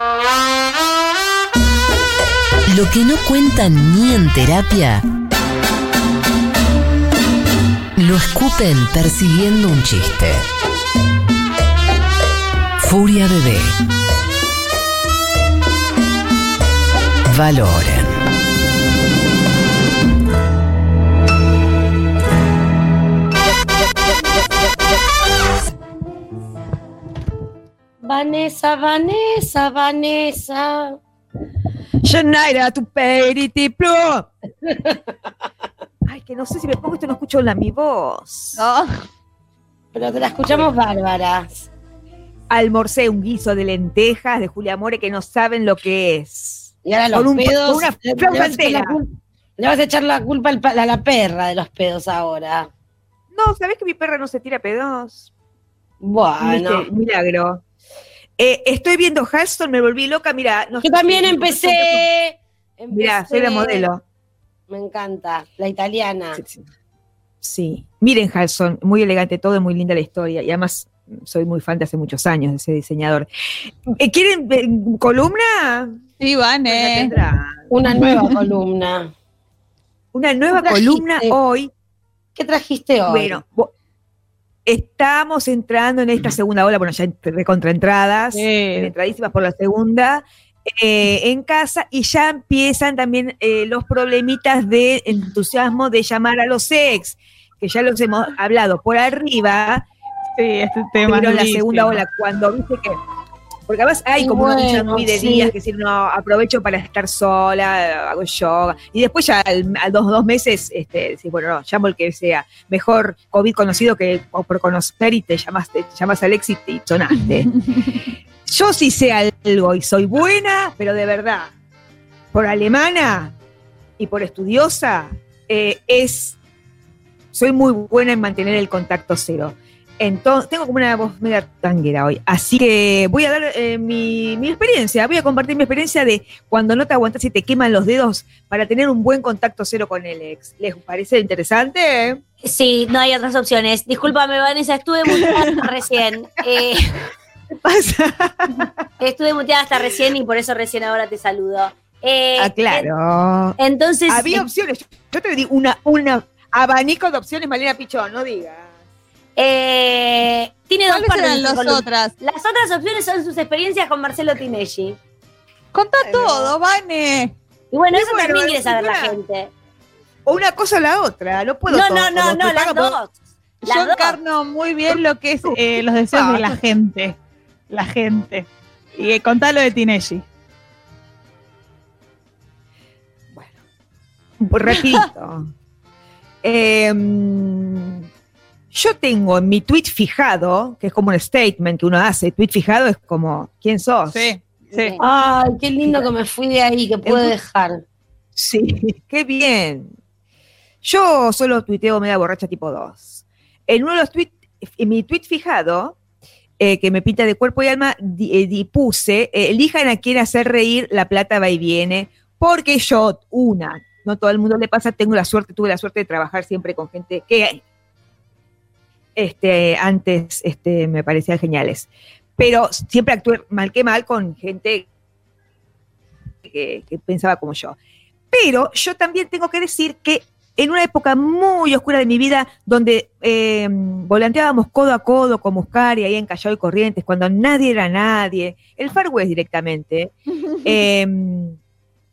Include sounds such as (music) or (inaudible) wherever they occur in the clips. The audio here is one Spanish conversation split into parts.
Lo que no cuentan ni en terapia, lo escupen persiguiendo un chiste. Furia Bebé. Valoren. Vanessa, Vanessa, Vanessa. Shanaira, tu periti. (laughs) Ay, que no sé si me pongo esto no escucho la mi voz. Pero te la escuchamos bárbaras. Almorcé un guiso de lentejas de Julia More que no saben lo que es. Y ahora los Con un- pedos. con una le, flauta le vas a echar la entera. cul- le vas a echar la culpa al a la perra de los pedos ahora. No, ¿sabés que mi perra no se tira pedos? Bueno. Milagro. Eh, estoy viendo Halston, me volví loca, mira. no Yo también si- empecé. Mirá, soy la empecé- modelo. Me encanta. La italiana. Sí, sí. Sí. Miren Halston, muy elegante todo, muy linda la historia. Y además soy muy fan de hace muchos años de ese diseñador. Eh, ¿Quieren eh, columna? Sí, Vane. tendrán. Una nueva columna. Una nueva columna hoy. ¿Qué trajiste hoy? Bueno, estamos entrando en esta segunda ola, bueno, ya ent- recontraentradas, Sí. entradísimas por la segunda, eh, en casa, y ya empiezan también eh, los problemitas de entusiasmo de llamar a los ex, que ya los hemos hablado por arriba, Sí, este tema. pero es la segunda ola, cuando viste que. Porque además hay como una bueno, muy de sí. días, que decir, no, aprovecho para estar sola, hago yoga. Y después ya al, a dos, dos meses, este, decís, bueno, no, llamo el que sea. Mejor COVID conocido que por conocer y te llamas, te llamas al éxito y sonaste. (laughs) Yo sí sé algo y soy buena, pero de verdad, por alemana y por estudiosa, eh, es, soy muy buena en mantener el contacto cero. Entonces, tengo como una voz media tanguera hoy. Así que voy a dar eh, mi, mi experiencia, voy a compartir mi experiencia de cuando no te aguantas y te queman los dedos para tener un buen contacto cero con el ex. ¿Les parece interesante? Sí, no hay otras opciones. Discúlpame, Vanessa, estuve muteada hasta recién. Eh, ¿Qué pasa? estuve muteada hasta recién y por eso recién ahora te saludo. Eh, Ah, claro. en- Entonces, Había eh, opciones. Yo te digo una, una abanico de opciones, Malena Pichón, no digas. Eh, tiene dos ¿Cuáles partes. las otras? Las otras opciones son sus experiencias con Marcelo Tinelli. Contá Ay, todo, Vane. Y bueno, Y eso bueno, también quiere saber la gente. O una cosa o la otra. No puedo No, todo, no, no, no, las dos. Las Yo dos. encarno muy bien lo que es eh, (laughs) los deseos de la gente. La gente. Y eh, contá lo de Tinelli. Pues rapidito. (laughs) Em, yo tengo en mi tweet fijado, que es como un statement que uno hace, tweet fijado es como, ¿quién sos? Sí, sí. Ay, qué lindo que me fui de ahí, que pude Es- dejar. Sí, (laughs) qué bien. Yo solo tuiteo media borracha tipo 2. En uno de los tweets, en mi tweet fijado, eh, que me pinta de cuerpo y alma, di- eh, di- puse, eh, elijan a quién hacer reír, la plata va y viene, porque yo, una, no todo el mundo le pasa, tengo la suerte, tuve la suerte de trabajar siempre con gente que este, antes este, me parecían geniales. Pero siempre actué mal que mal con gente que, que pensaba como yo. Pero yo también tengo que decir que en una época muy oscura de mi vida, donde eh, volanteábamos codo a codo con Muscari ahí en Callao y Corrientes, cuando nadie era nadie, el Far West directamente, (laughs) eh,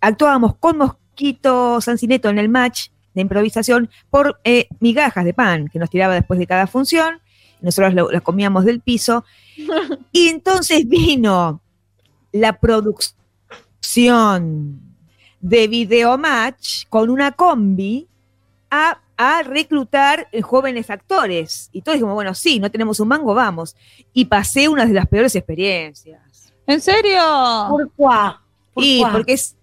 actuábamos con Mosquito Sancineto en el match de improvisación por eh, migajas de pan que nos tiraba después de cada función, nosotros lo- las comíamos del piso, (laughs) y entonces vino la producción de Videomatch con una combi a, a reclutar jóvenes actores. Y todos dijimos, bueno, sí, no tenemos un mango, vamos. Y pasé una de las peores experiencias. ¿En serio? ¿Por cuá? ¿Por Y cuá? porque es...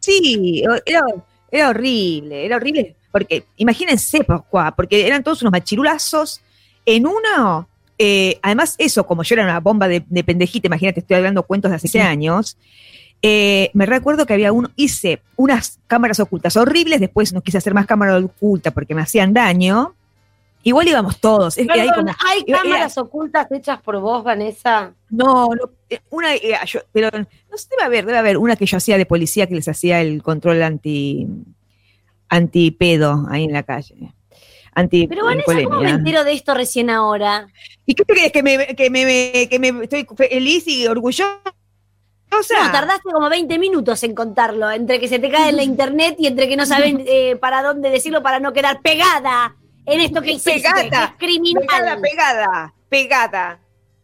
Sí, era, era horrible, era horrible. Porque imagínense, por cuá, porque eran todos unos machirulazos. En uno, eh, además eso, como yo era una bomba de, de pendejita, imagínate, estoy hablando cuentos de hace 15 años, eh, me recuerdo que había uno, hice unas cámaras ocultas horribles, después no quise hacer más cámara oculta porque me hacían daño. Igual íbamos todos. hay Perdón, como- ¿hay era- cámaras ocultas hechas por vos, Vanessa? no, no, eh, una, eh, yo- pero no sé, debe haber, debe haber una que yo hacía de policía que les hacía el control anti antipedo ahí en la calle. Anti Pero Vanessa, ¿cómo me entero de esto recién ahora? ¿Y qué crees que me, que me, que me estoy feliz y orgullosa? No, tardaste como 20 minutos en contarlo, entre que se te cae en la (laughs) internet y entre que no saben eh, para dónde decirlo para no quedar pegada en esto que hiciste, Pegada, criminal. pegada, pegada, pegada.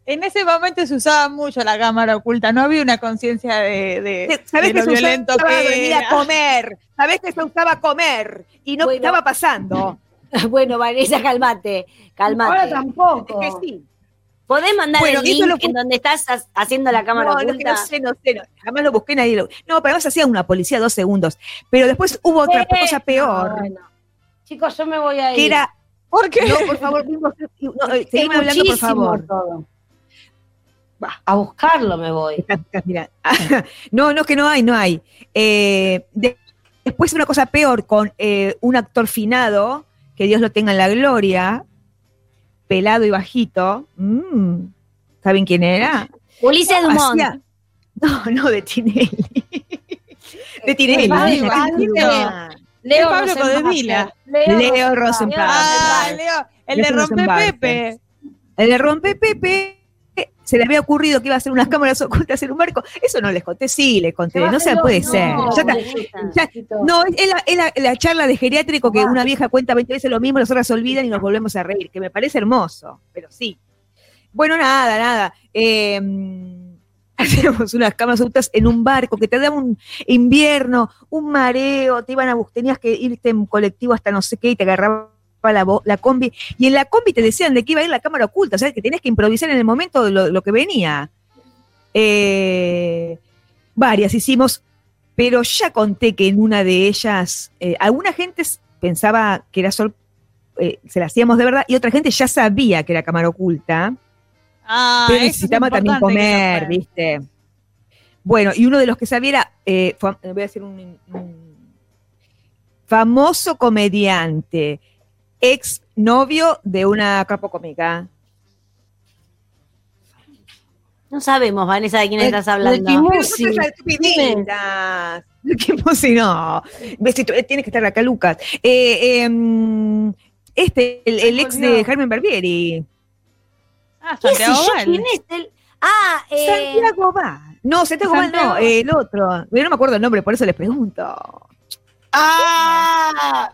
En ese momento se usaba mucho la cámara oculta, no había una conciencia de, de, ¿Sabés de que lo se violento usaba que venir a comer? ¿Sabés que se usaba comer? Y no Bueno. estaba pasando. (laughs) Bueno, Vanessa, calmate, Ahora calmate. tampoco. Es que sí. ¿Podés mandar Bueno, el link lo en donde estás ha- haciendo la cámara no, oculta? no sé, no sé, no, jamás lo busqué, nadie lo. No, pero además hacía una policía dos segundos. Pero después hubo otra Eh, cosa peor, no, bueno. Chicos, yo me voy a ir. que era. ¿Por qué? No, por favor, no, no, eh, seguime hablando, por favor. todo. Va. A buscarlo me voy. (laughs) No, no, que no hay, no hay. Eh, de- después una cosa peor con eh, un actor finado, que Dios lo tenga en la gloria, pelado y bajito. Mm, ¿Saben quién era? Ulises Dumont. Hacía- no, no, de Tinelli. (laughs) de Tinelli. Leo Pablo. Codevila. Leo Rosenbacher. Ah, Leo, el de Ese no es un Rompe Barker. Pepe. El de Rompe Pepe se le había ocurrido que iba a hacer unas cámaras ocultas en un barco. Eso no les conté, sí les conté. No se puede ser. Ya está. Ya- No, es la, es la- la charla de geriátrico que una vieja cuenta 20 veces lo mismo, las otras se olvidan y nos volvemos a reír, que me parece hermoso, pero sí. Bueno, nada, nada. Eh, (laughs) hacíamos unas cámaras ocultas en un barco que te daba un invierno, un mareo, te iban a tenías que irte en colectivo hasta no sé qué y te agarraba la, la combi. Y en la combi te decían de que iba a ir la cámara oculta, o sea, que tenías que improvisar en el momento de lo, que venía. Eh, varias hicimos, pero ya conté que en una de ellas, eh, alguna gente pensaba que era sol, eh, se la hacíamos de verdad, y otra gente ya sabía que era cámara oculta, Ah, pero necesitaba también comer. ¿viste? Bueno, y uno de los que sabía era, eh, fam- voy a decir un, un famoso comediante, ex novio de una capo cómica. No sabemos, Vanessa, de quién De- estás de hablando. Kimu- Pero sí. no seas estupiditas. ¿Qué puse? No. Tú- Tienes que estar acá, Lucas. Eh, em, este, el, el ex de Carmen Barbieri. Ah, ¿Qué sé Santiago yo? ¿Quién es el- Ah, eh, Santiago Val. No, Santiago Val no, el otro. Yo no me acuerdo el nombre, por eso les pregunto. ¡Ah!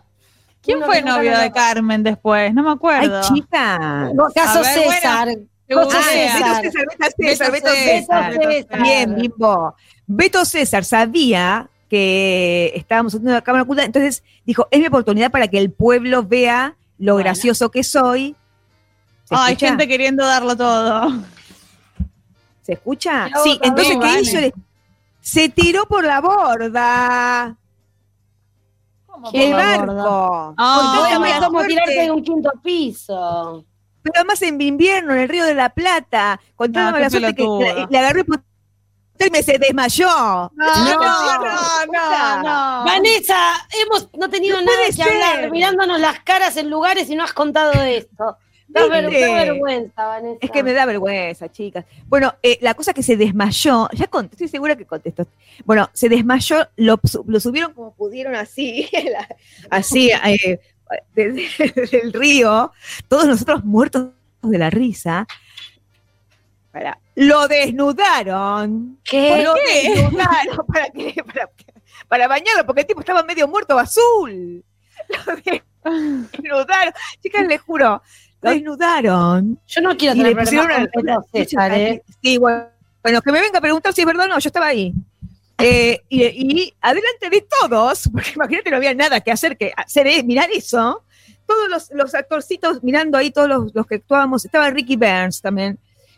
¿Quién Uno fue novio de Carmen después? No me Ay, acuerdo. chica. No, caso ver, bueno, César. César. Beto César, Beto César, Beto César, César. Beto César. Bien, Bimbo. Beto César sabía que estábamos haciendo la cámara oculta, entonces dijo, es mi oportunidad para que el pueblo vea lo Bueno. gracioso que soy. ¿Se Hay escucha? gente queriendo darlo todo. ¿Se escucha? Yo Sí, entonces, ¿qué vale. hizo? Se tiró por la borda. ¿Qué El borda? barco. Ah, Porque No, es como tirarte de un quinto piso. Pero además en invierno, en el río de la Plata, No, qué la suerte que le, le agarró y me se desmayó. No, no, no, no. Vanessa, hemos no tenido No nada que ser. hablar, mirándonos las caras en lugares y no has contado esto. Da, ver- ¿Viste? da vergüenza, Vanessa. Es que me da vergüenza, chicas. Bueno, eh, la cosa que se desmayó, ya conté, estoy segura que contestó. Bueno, se desmayó, lo, su- lo subieron como pudieron así, (laughs) la- así, eh, desde, desde el río, todos nosotros muertos de la risa. Para, lo desnudaron. ¿Qué? Lo desnudaron (laughs) para, que- para, para bañarlo, porque el tipo estaba medio muerto azul. Lo (laughs) desnudaron. Chicas, les juro, desnudaron. Yo no quiero Y le tener pusieron problemas una- con Beto César, ¿eh? Sí, bueno, bueno, que me venga a preguntar si es verdad o no, yo estaba ahí. Eh, y, y adelante de todos, (laughs) porque imagínate no había nada que hacer que hacer eh, mirar eso, todos los, los actorcitos mirando ahí, todos los, los que actuábamos, estaba Ricky Burns también,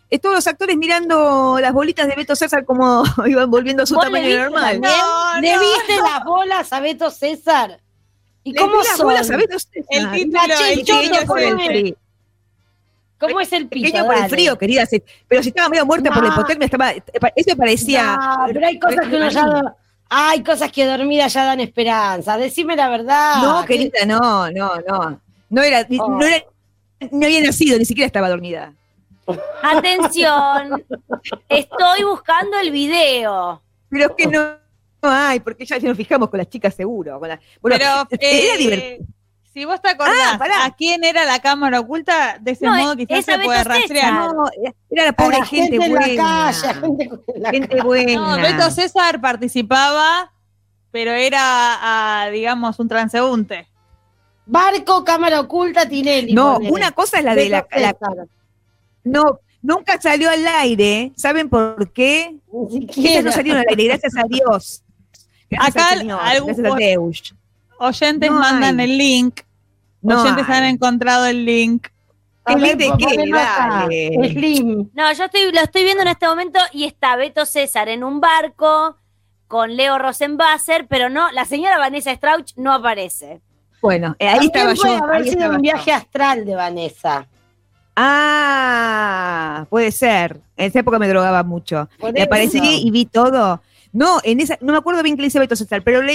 eh, todos los actores mirando las bolitas de Beto César como (laughs) iban volviendo a su ¿Vos le tamaño normal. No, ¿Le no, viste las bolas a Beto César? ¿Y Les cómo vi las son? bolas a Beto César. El título, el título ¿Cómo es el piso? Pequeño por el frío, querida. si- pero si estaba medio muerta por la No. hipotermia, estaba, eso parecía. No, pero hay cosas que uno ya... do- Hay cosas que dormida ya dan esperanza. Decime la verdad. No, que- querida, no, no, no. No era, Oh. no era ni había nacido, ni siquiera estaba dormida. Atención, estoy buscando el video. Pero es que no, no hay, porque ya nos fijamos con las chicas seguro. Con la- bueno, Pero era eh, divertido. Si vos te acordás Ah, pará. a quién era la cámara oculta, de ese No, modo quizás se puede Beto César. rastrear. No, era la pobre la gente, gente en buena. la calle, gente en la gente buena. No, Beto César participaba, pero era, digamos, un transeúnte. Barco, cámara oculta, Tinelli. No, ponele. una cosa es la de la, la-. No, nunca salió al aire. ¿Saben por qué? Ni no salieron al aire, gracias a Dios. Gracias Acá al Señor, algún- gracias a Deus. Oyentes No mandan hay. el link. No Oyentes hay. han encontrado el link. ¿El link de qué? Dale. Slim. No, yo estoy, lo estoy viendo en este momento y está Beto César en un barco con Leo Rosenbasser, pero no, la señora Vanessa Strauch no aparece. Bueno, eh, ahí estaba puede yo. haber ahí sido un yo. viaje astral de Vanessa. Ah, puede ser. En esa época me drogaba mucho. Le aparecí y vi todo. No, en esa, no me acuerdo bien qué le hice Beto César, pero le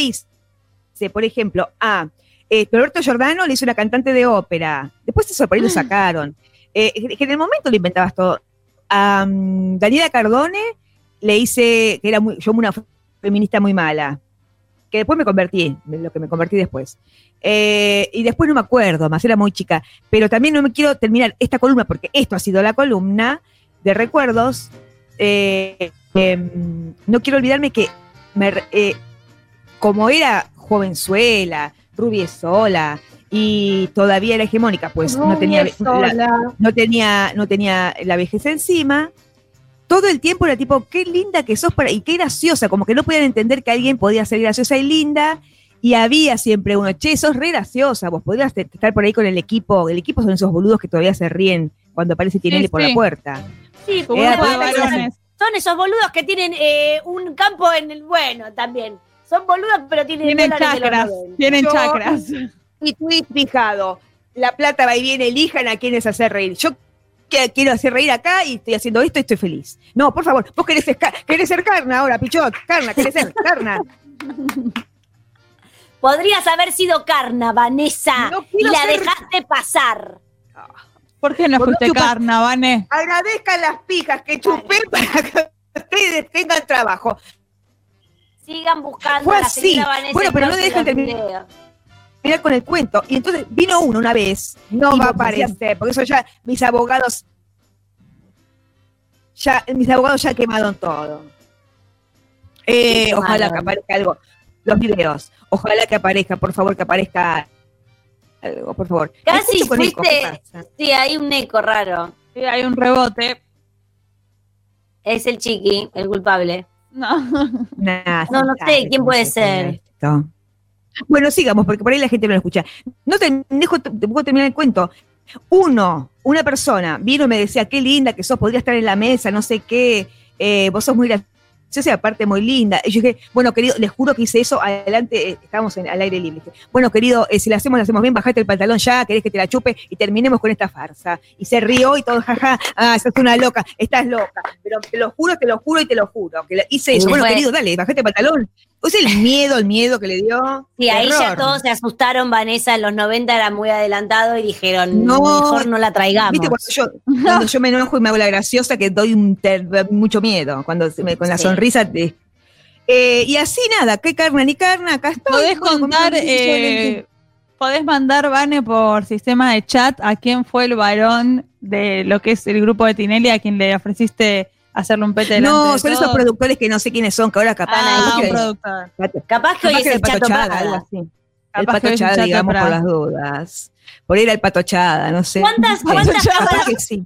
por ejemplo, a eh, Roberto Giordano le hizo una cantante de ópera. Después eso por ahí lo sacaron. Eh, que en el momento lo inventabas todo. A mm, Daniela Cardone le hice, que era muy, yo una feminista muy mala, que después me convertí, lo que me convertí después. Eh, y después no me acuerdo más, era muy chica. Pero también no me quiero terminar esta columna, porque esto ha sido la columna de recuerdos. Eh, em, no quiero olvidarme que me como era jovenzuela, rubiesola y todavía era hegemónica, pues no tenía, la- sola. no tenía, no tenía la vejez encima. Todo el tiempo era tipo, qué linda que sos para, y qué graciosa, como que no podían entender que alguien podía ser graciosa y linda. Y había siempre uno, che, sos re graciosa, vos podrías estar por ahí con el equipo. El equipo son esos boludos que todavía se ríen cuando aparece Tinelli por sí. la puerta. Sí, la varones. son esos boludos que tienen eh, un campo en el bueno también. Son boludos, pero tienen, Tienen chakras. 90. Tienen Yo- chakras. Y tweet fijado, la plata va y viene, elijan a quienes hacer reír. Yo quiero hacer reír acá y estoy haciendo esto y estoy feliz. No, por favor, vos querés, ser ca- querés ser carna ahora, pichot, carna, querés ser carna. (laughs) Podrías haber sido carna, Vanessa, No y la ser- dejaste pasar. ¿Por qué no Por fuiste carna, Vane? Agradezcan las pijas que chupé para que ustedes tengan trabajo. Sigan buscando Fue a la así. Vanessa Bueno, pero no dejan terminar. Mirá con el cuento. Y entonces vino uno una vez. No va a aparecer, porque eso ya, mis abogados, ya, mis abogados ya quemaron todo. Eh, ¿Qué ojalá que aparezca algo. Los videos. Ojalá que aparezca, por favor, que aparezca algo, por favor. Casi Escucho con eco, ¿qué fuiste-? Sí, hay un eco raro. Sí, hay un rebote. Es el chiqui, el culpable. No. Nah, No, no sé, ¿quién puede ser? esto. Bueno, sigamos, porque por ahí la gente no lo escucha. No te dejo, te puedo terminar el cuento. Uno, una persona, vino y me decía, qué linda que sos, podría estar en la mesa, no sé qué, eh, vos sos muy graciosa y aparte muy linda. Y yo dije, bueno, querido, les juro que hice eso, adelante, eh, estábamos en, al aire libre. Dije, bueno, querido, eh, si la hacemos, la hacemos bien, bajate el pantalón ya, querés que te la chupe y terminemos con esta farsa. Y se rió y todo, jaja, ah, sos una loca, estás loca. Pero te lo juro, te lo juro y te lo juro. Que hice eso. Bueno, querido, dale, bajate el pantalón. Sea, el miedo, el miedo que le dio. Sí, ahí ya Terror. todos se asustaron. Vanessa en los 90 era muy adelantado y dijeron, No. mejor no la traigamos. Viste, cuando yo, cuando yo me enojo y me hago la graciosa, que doy un ter- mucho miedo. Cuando se me- con la Sí. sonrisa. te- Eh, y así nada, qué carne ni carne, acá estoy. ¿Podés contar, eh, podés mandar, Vane, por sistema de chat a quién fue el varón de lo que es el grupo de Tinelli a quien le ofreciste hacerle un pete No, son esos productores que no sé quiénes son, que ahora capaz. Ah, capaz un que- productor. Capaz que hoy capaz es el el Pato chato Chada, Prada. algo así. El pato digamos, Prada. por las dudas. Por ir al pato chada, no sé. ¿Cuántas- cuántas Capaz cámaras? que sí.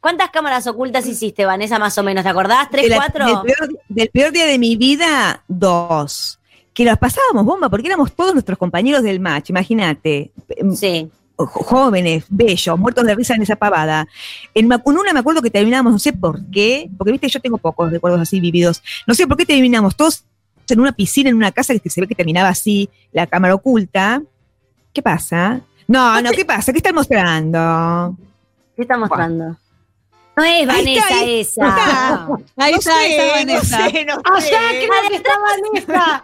¿Cuántas cámaras ocultas hiciste, Vanessa, más o menos? ¿Te acordás? De ¿Tres, la- cuatro? Del peor, del peor día de mi vida, dos. Que las pasábamos bomba porque éramos todos nuestros compañeros del match, imagínate. Sí. Jóvenes, bellos, muertos de risa en esa pavada. En, una me acuerdo que terminábamos, no sé por qué, porque viste, yo tengo pocos recuerdos así vividos. No sé por qué terminamos todos en una piscina, en una casa que se ve que terminaba así, la cámara oculta. ¿Qué pasa? No, no, ¿qué pasa? ¿Qué están mostrando? ¿Qué está mostrando? No es Ahí Vanessa está, ahí esa. está. Ahí No está, ahí está sé, Vanessa. No sé, no Allá sé. creo que está Vanessa.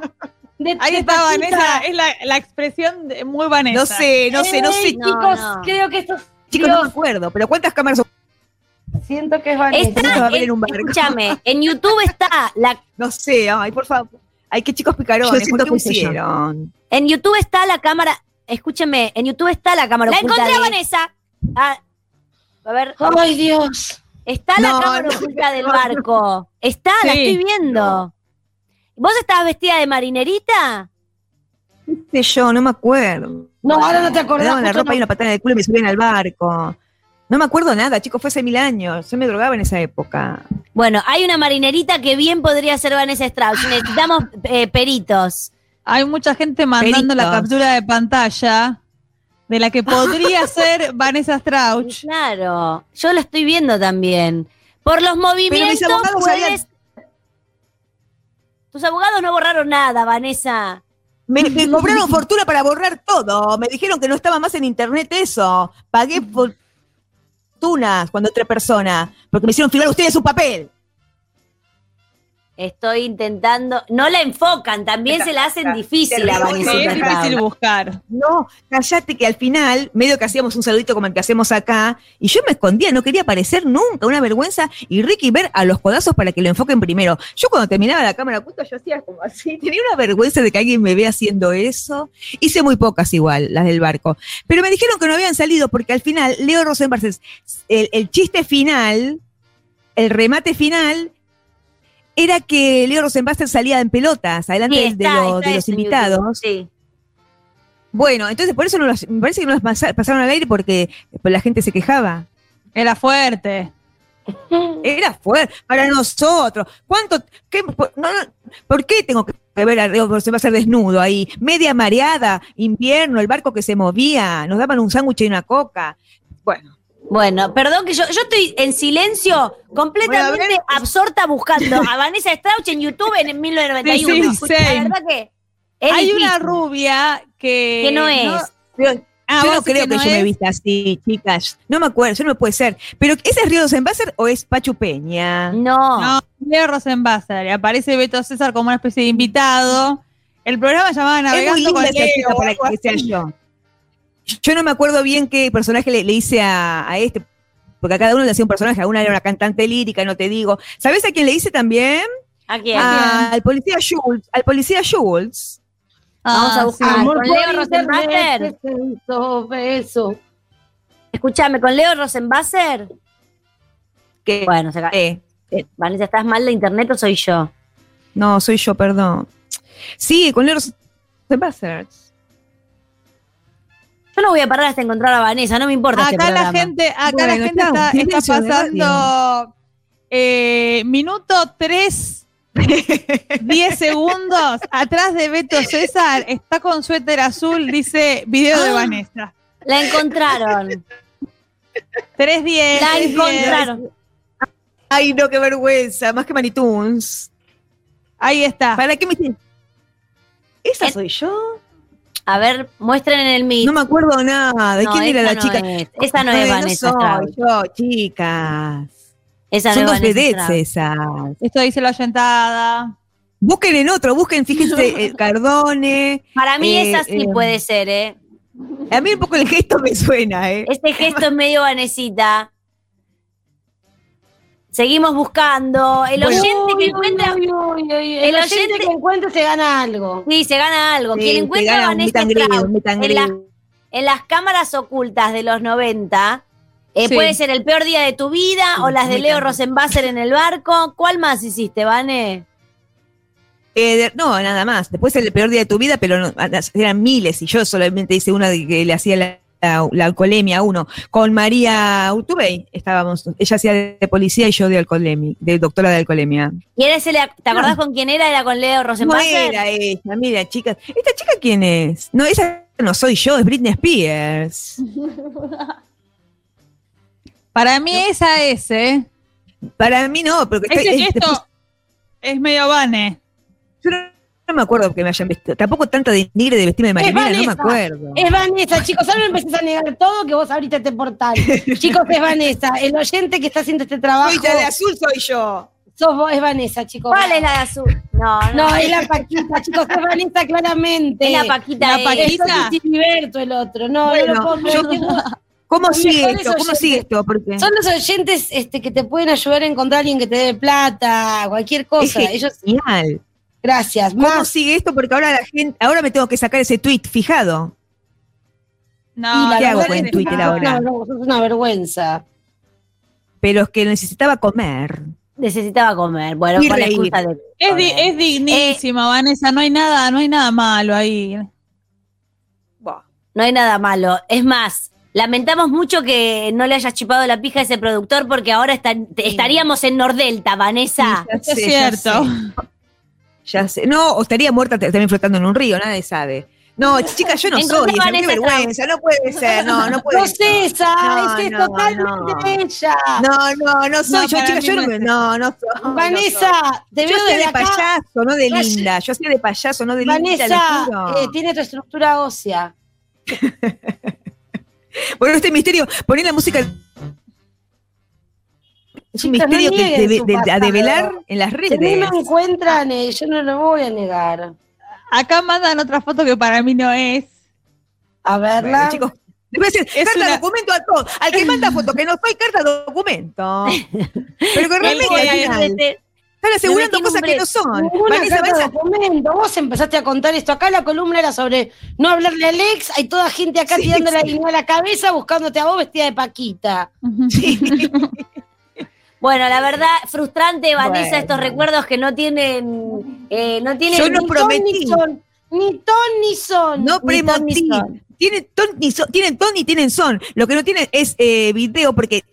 De- Ahí de está tachita. Vanessa, es la, la expresión de muy Vanessa. No sé, no sé, no sé. No, chicos, no. creo que esto es Chicos, no me acuerdo, pero ¿cuántas cámaras Siento que es Vanessa. Está- Está, va a ver en- en un barco. escúchame, en YouTube está la No sé, ay, por favor. Ay, qué chicos Yo picarones, siento ¿por qué que sí, yo. hicieron? En YouTube está la cámara. Escúcheme, en YouTube está la cámara La oculta. encontré, de- Vanessa. Ah, a ver, Ay, Dios. está la No, cámara no, oculta del (laughs) no, barco. Está, la estoy viendo. ¿Vos estabas vestida de marinerita? ¿Qué sé yo? No me acuerdo. No, ahora no te Me acordás. daban la ropa y una patada de culo y me subían al barco. No me acuerdo nada, chicos, fue hace mil años. Yo me drogaba en esa época. Bueno, hay una marinerita que bien podría ser Vanessa Strauss. Necesitamos eh, peritos. Hay mucha gente mandando la captura de pantalla de la que podría (laughs) ser Vanessa Strauch. Claro, yo lo estoy viendo también. Por los movimientos abogados puedes... Tus abogados no borraron nada, Vanessa. Me, me (laughs) cobraron fortuna para borrar todo. Me dijeron que no estaba más en internet eso. Pagué fortunas cuando otra persona, porque me hicieron firmar ustedes un papel. Estoy intentando. No la enfocan, también se la hacen difícil a Terrible. Sí, Vanessa es difícil buscar. No, callate que al final, medio que hacíamos un saludito como el que hacemos acá, y yo me escondía, no quería aparecer nunca, una vergüenza, y Ricky ver a los codazos para que lo enfoquen primero. Yo cuando terminaba la cámara oculta, yo hacía como así, (laughs) tenía una vergüenza de que alguien me vea haciendo eso. Hice muy pocas igual, las del barco. Pero me dijeron que no habían salido porque al final, Leo Rosenberg, el, el chiste final, el remate final, era que Leo Rosenbaster salía en pelotas, adelante Sí, de, está, los- está de los invitados. YouTube, Sí. Bueno, entonces por eso no las- me parece que no las pasa- pasaron al aire porque pues, la gente se quejaba. Era fuerte. Era fuerte para nosotros. ¿Cuánto? Qué, por, no, no, ¿por qué tengo que ver a Leo se va a hacer desnudo ahí? Media mareada, invierno, el barco que se movía, nos daban un sándwich y una coca. Bueno, Bueno, perdón que yo, yo estoy en silencio, completamente Bueno, absorta buscando a Vanessa Strauch en YouTube en 1991. Sí, sí, la same. verdad que es Hay difícil. una rubia que. que no es. pero Ah, yo no creo que, no yo me es. vista así, chicas. No me acuerdo, eso no puede ser. Pero ¿ese es Río Rosenbasser o es Pachu Peña? No. No, Leo Rosenbasser. Y aparece Beto César como una especie de invitado. El programa se llamaba Es muy Navegando con esa chica para que sea yo. Yo no me acuerdo bien qué personaje le, le hice a, a este, porque a cada uno le hacía un personaje. A una era una cantante lírica, no te digo. ¿Sabes a quién le hice también? ¿A quién? A- al policía Schultz. Al policía Schultz. Vamos a Ah, buscar. sí. Amor con Leo internet, beso. Escúchame, con Leo Rosenbasser. Que, Bueno, se ca- eh, Vanessa, ¿estás mal de internet o soy yo? no, soy yo, perdón. Sí, con Leo Rosenbasser. Yo no voy a parar hasta encontrar a Vanessa, no me importa este Acá la gente, acá Bueno, la gente está, pasando eh, minuto 3, 10 (laughs) segundos. Atrás de Beto César está con suéter azul, dice video de Ah. Vanessa. La encontraron. 3, 10. La encontraron. Ay, no, qué vergüenza. Más que Manitunes. Ahí está. ¿Para qué me ¿Esa soy yo? A ver, muestren en el Meet. No me acuerdo nada. ¿De No, quién era la no chica? es. Esa no es Ay, Vanessa soy Strauss. yo, chicas. Esa Son no dos es vedettes esas. Esto dice la oyentada. Busquen en otro, busquen, fíjense, (laughs) el Cardone. Para mí Eh, esa sí eh, puede ser, ¿eh? A mí un poco el gesto me suena, ¿eh? Este gesto es medio Vanesita. Seguimos buscando. El Bueno. oyente que encuentra. uy, uy, uy, uy. El El oyente oyente- que encuentre se gana algo. Sí, se gana algo. Sí, Quien encuentra a Vanessa greet, Strauss en, la- en las cámaras ocultas de los 90, eh, Sí. puede ser el peor día de tu vida o las de Leo. Rosenbasser en el barco. ¿Cuál más hiciste, Vane? Eh, de- no, nada más. Después el peor día de tu vida, pero no, eran miles y yo solamente hice una de que le hacía la, la, la alcoholemia uno. Con María Urtubey estábamos. Ella hacía de policía y yo de alcoholemia, de doctora de alcoholemia. ¿Y eres el- ¿Te acordás con quién era? ¿Era con Leo No Rosenbasser? era ella, mira, chicas. ¿Esta chica quién es? No, esa no soy yo, es Britney Spears. (laughs) Para mí esa es, ¿eh? Para mí no, porque Ese estoy- gesto después- es medio Vane. yo no, no me acuerdo que me hayan vestido. Tampoco tanto de nigre de vestirme de marinera, no me acuerdo. Es Vanessa, chicos. Ahora me empezás a negar todo que vos abriste este portal. (laughs) chicos, es Vanessa. El oyente que está haciendo este trabajo. Soy la de azul, soy yo. Sos vos, es Vanessa, chicos. ¿Cuál es la de azul? No, no. No, es la Paquita, chicos, es Vanessa claramente. Es la Paquita. La. Paquita. Es Titi Filiberto el otro. No, no lo Bueno, puedo yo creer. tengo, ¿Cómo sigue esto? ¿Cómo oyentes. sigue esto? Porque Son los oyentes este, que te pueden ayudar a encontrar a alguien que te dé plata, cualquier es cosa. Ellos, genial. Gracias. ¿Cómo Más, sigue esto? Porque ahora la gente, ahora me tengo que sacar ese tweet fijado. No, y ¿qué hago con Twitter ahora? una- Es una vergüenza. Pero es que necesitaba comer. Necesitaba comer. Bueno, con la excusa de. Es, di- es dignísima, Vanessa, no hay nada, no hay nada malo ahí. No hay nada malo. Es más, lamentamos mucho que no le hayas chipado la pija a ese productor porque ahora está- estaríamos en Nordelta, Vanessa. Es cierto. Ya sé. No, o estaría muerta también flotando en un río, nadie sabe. No, chicas, yo no soy qué vergüenza, no puede ser, no, no puede No ser. sé, esa, No, es no, totalmente no. ella. No, no, no soy No, yo, mí yo no no me. es No, no soy. no Vanessa, te soy. Yo veo sé desde de acá. payaso, no de linda. Yo sé de payaso, no de linda. Vanessa, eh, tiene tu estructura ósea. (laughs) Bueno, este misterio, poner la música. Es un Chicas, no misterio que de, su de- a develar en las Si a mí redes. me encuentran, eh, yo no lo voy a negar. Acá mandan otra foto que para mí no es. A verla. Bueno, chicos, les voy a decir, Es carta una- documento a todos. Al que manda foto que no soy, carta documento. (laughs) Pero que realmente al están asegurando cosas que no son. Carta de documento. Vos empezaste a contar esto. Acá la columna era sobre no hablarle a Alex. Hay toda gente acá Sí, tirando la sí. línea a la cabeza buscándote a vos vestida de Paquita. (laughs) Bueno, la verdad, frustrante, Vanessa, Bueno. estos recuerdos que no tienen. eh, no tienen. Yo no Ni ton prometí. ni son. Ni ton ni son. no Ni ton ni son. Tienen ton, son- tienen ton y tienen son. Lo que no tienen es eh, video porque.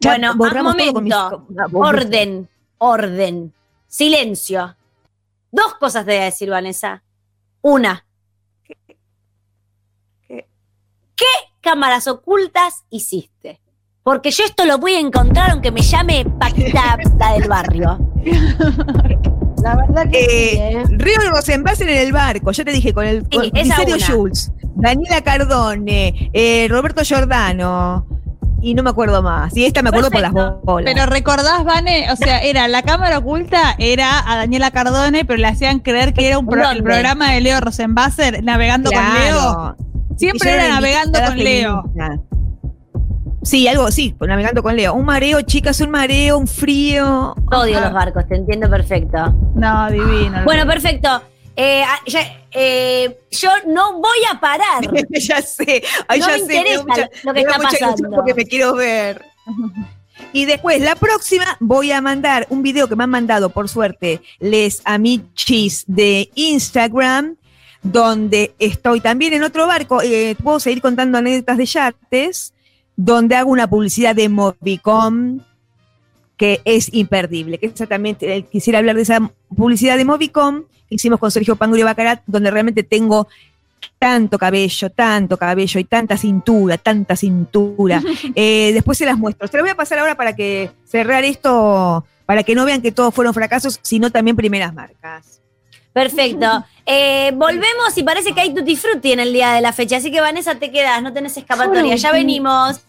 ya Bueno, un mis- momento. ah, Orden, orden. Silencio. Dos cosas te voy a decir, Vanessa. Una. ¿Qué? ¿Qué cámaras ocultas hiciste? Porque yo esto lo voy a encontrar aunque me llame Paquita la del barrio. (laughs) La verdad que sí, Eh, ¿eh? Río Rosenbasser en el barco, ya te dije, con el Sí, con esa Miserio. Schultz, Daniela Cardone, eh, Roberto Giordano, y no me acuerdo más. Y esta me acuerdo por Perfecto. las bolas. Pero recordás, Vane, o sea, era la cámara oculta, era a Daniela Cardone, pero le hacían creer que era un pro- el programa de Leo Rosenbasser navegando con Leo. Siempre yo era navegando con Leo. feminista. Sí, algo, sí, navegando con Leo. Un mareo, chicas, un mareo, un frío. Odio los barcos, te entiendo perfecto. No, divino. Bueno, perfecto. Eh, ah, ya- eh, yo no voy a parar. (laughs) ya sé, ay, No ya me sé, interesa mucha- lo que está pasando. Porque me quiero ver. (laughs) Y después, la próxima, voy a mandar un video que me han mandado, por suerte, les amichis de Instagram, donde estoy también en otro barco. eh, puedo seguir contando anécdotas de yates, donde hago una publicidad de Movicom que es imperdible. Que exactamente eh, quisiera hablar de esa publicidad de Movicom que hicimos con Sergio Pangurio Bacarat, donde realmente tengo tanto cabello, tanto cabello y tanta cintura, tanta cintura. (laughs) Eh, después se las muestro. Se las voy a pasar ahora para que cerrar esto, para que no vean que todos fueron fracasos, sino también primeras marcas. Perfecto. (laughs) Eh, volvemos y parece que hay tutti frutti en el día de la fecha. Así que Vanessa, te quedas, no tenés escapatoria. Ya venimos.